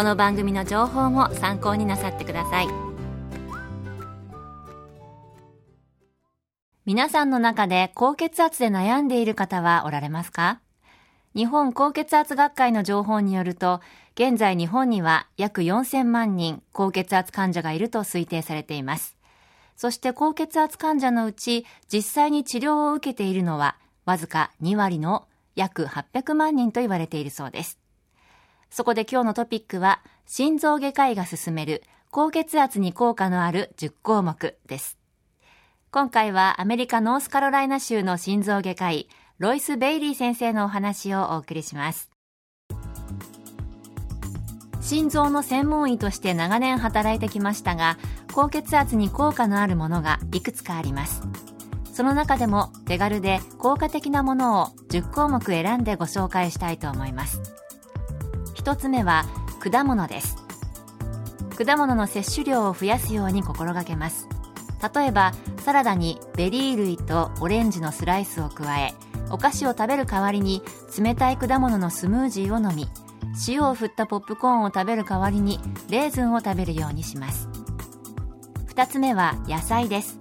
この番組の情報も参考になさってください。皆さんの中で高血圧で悩んでいる方はおられますか？日本高血圧学会の情報によると現在日本には約4000万人高血圧患者がいると推定されています。そして高血圧患者のうち実際に治療を受けているのはわずか2割の約800万人と言われているそうです。そこで今日のトピックは心臓外科医が進める高血圧に効果のある10項目です。今回はアメリカノースカロライナ州の心臓外科医ロイス・ベイリー先生のお話をお送りします。心臓の専門医として長年働いてきましたが高血圧に効果のあるものがいくつかありますその中でも手軽で効果的なものを10項目選んでご紹介したいと思います1つ目は果物です。果物の摂取量を増やすように心がけます。例えばサラダにベリー類とオレンジのスライスを加えお菓子を食べる代わりに冷たい果物のスムージーを飲み塩を振ったポップコーンを食べる代わりにレーズンを食べるようにします。2つ目は野菜です。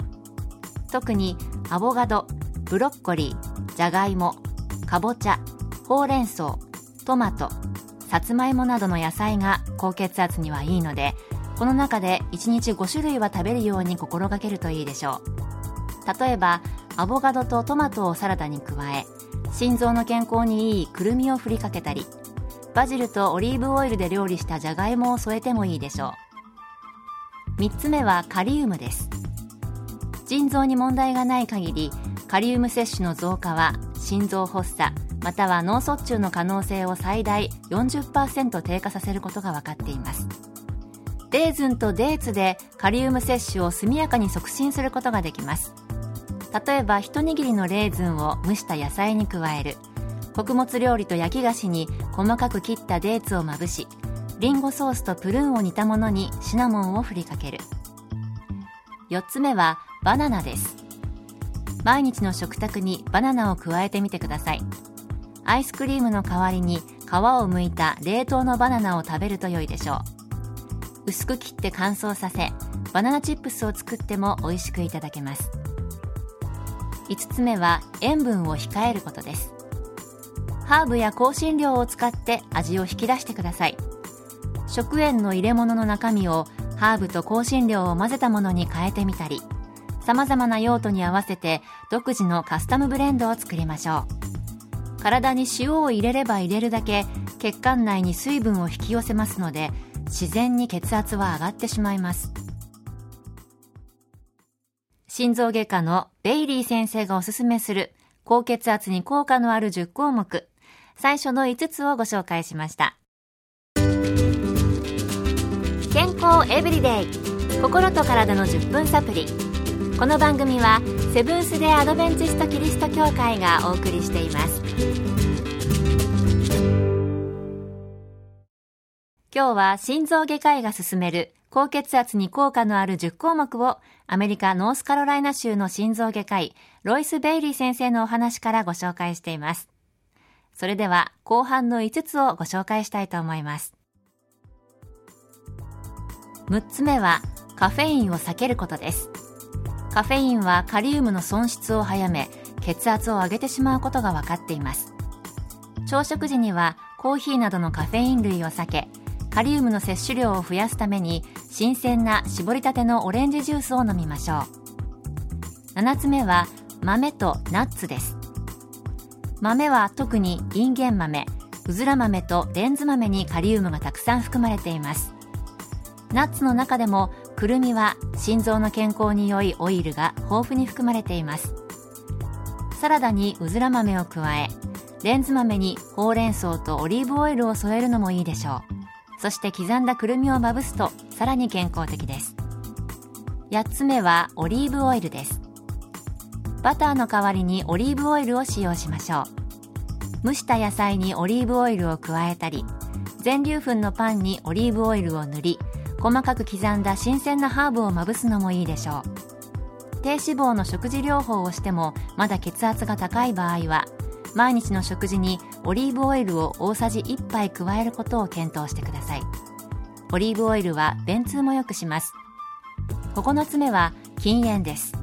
特にアボカドブロッコリーじゃがいもかぼちゃほうれん草トマトさつまいもなどの野菜が高血圧にはいいのでこの中で1日5種類は食べるように心がけるといいでしょう。例えばアボカドとトマトをサラダに加え心臓の健康にいいくるみを振りかけたりバジルとオリーブオイルで料理したじゃがいもを添えてもいいでしょう。3つ目はカリウムです。腎臓に問題がない限りカリウム摂取の増加は心臓発作または脳卒中の可能性を最大40%低下させることが分かっています。レーズンとデーツでカリウム摂取を速やかに促進することができます。例えば一握りのレーズンを蒸した野菜に加える。穀物料理と焼き菓子に細かく切ったデーツをまぶしリンゴソースとプルーンを煮たものにシナモンを振りかける。4つ目はバナナです。毎日の食卓にバナナを加えてみてください。アイスクリームの代わりに皮を剥いた冷凍のバナナを食べると良いでしょう。薄く切って乾燥させバナナチップスを作っても美味しくいただけます。5つ目は塩分を控えることです。ハーブや香辛料を使って味を引き出してください。食塩の入れ物の中身をハーブと香辛料を混ぜたものに変えてみたり様々な用途に合わせて独自のカスタムブレンドを作りましょう。体に塩を入れれば入れるだけ血管内に水分を引き寄せますので自然に血圧は上がってしまいます。心臓外科のベイリー先生がおすすめする高血圧に効果のある10項目。最初の5つをご紹介しました。健康エブリデイ。心と体の10分サプリ。この番組はセブンス・デ・アドベンチスト・キリスト教会がお送りしています。今日は心臓外科医が進める高血圧に効果のある10項目をアメリカノースカロライナ州の心臓外科医ロイス・ベイリー先生のお話からご紹介していますそれでは後半の5つをご紹介したいと思います。6つ目はカフェインを避けることです。カフェインはカリウムの損失を早め、血圧を上げてしまうことが分かっています。朝食時にはコーヒーなどのカフェイン類を避け、カリウムの摂取量を増やすために新鮮な絞りたてのオレンジジュースを飲みましょう。7つ目は豆とナッツです。豆は特にインゲン豆うずら豆とレンズ豆にカリウムがたくさん含まれています。ナッツの中でもくるみは心臓の健康に良いオイルが豊富に含まれています。サラダにうずら豆を加えレンズ豆にほうれん草とオリーブオイルを添えるのもいいでしょう。そして刻んだくるみをまぶすとさらに健康的です。8つ目はオリーブオイルです。バターの代わりにオリーブオイルを使用しましょう。蒸した野菜にオリーブオイルを加えたり全粒粉のパンにオリーブオイルを塗り細かく刻んだ新鮮なハーブをまぶすのもいいでしょう。低脂肪の食事療法をしてもまだ血圧が高い場合は毎日の食事にオリーブオイルを大さじ1杯加えることを検討してください。オリーブオイルは便通も良くします。9つ目は禁煙です。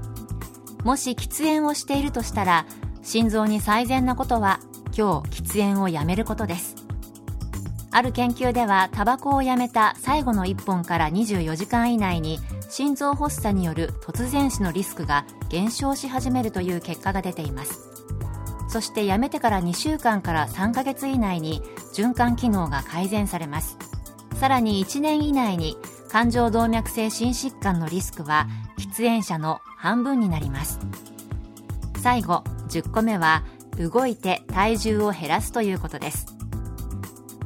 もし喫煙をしているとしたら心臓に最善なことは今日喫煙をやめることです。ある研究ではタバコをやめた最後の1本から24時間以内に心臓発作による突然死のリスクが減少し始めるという結果が出ています。そしてやめてから2週間から3ヶ月以内に循環機能が改善されます。さらに1年以内に冠状動脈性心疾患のリスクは喫煙者の半分になります。最後10個目は動いて体重を減らすということです。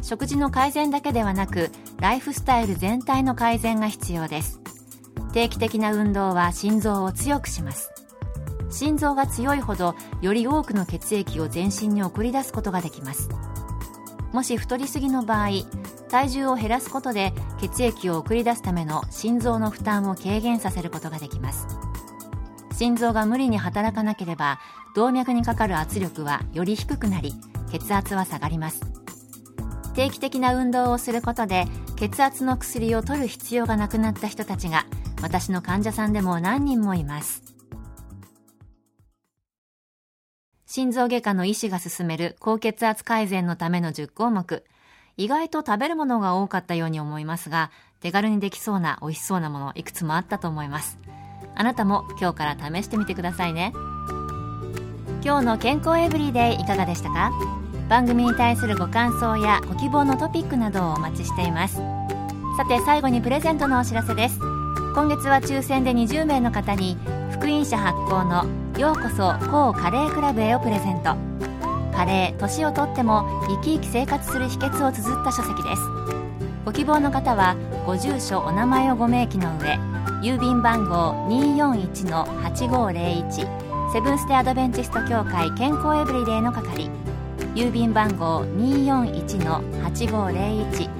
食事の改善だけではなくライフスタイル全体の改善が必要です。定期的な運動は心臓を強くします。心臓が強いほどより多くの血液を全身に送り出すことができます。もし太りすぎの場合体重を減らすことで血液を送り出すための心臓の負担を軽減させることができます。心臓が無理に働かなければ動脈にかかる圧力はより低くなり血圧は下がります。定期的な運動をすることで血圧の薬を取る必要がなくなった人たちが私の患者さんでも何人もいます。心臓外科の医師が勧める高血圧改善のための10項目。意外と食べるものが多かったように思いますが手軽にできそうな美味しそうなものいくつもあったと思います。あなたも今日から試してみてくださいね。今日の健康エブリデイいかがでしたか？番組に対するご感想やご希望のトピックなどをお待ちしています。さて最後にプレゼントのお知らせです。今月は抽選で20名の方に福音社発行のようこそ高カレークラブへをプレゼント。カレー年をとっても生き生き生活する秘訣を綴った書籍です。ご希望の方はご住所お名前をご明記の上郵便番号241-8501セブンス・テ・アドベンチスト協会健康エブリデイの係郵便番号241-8501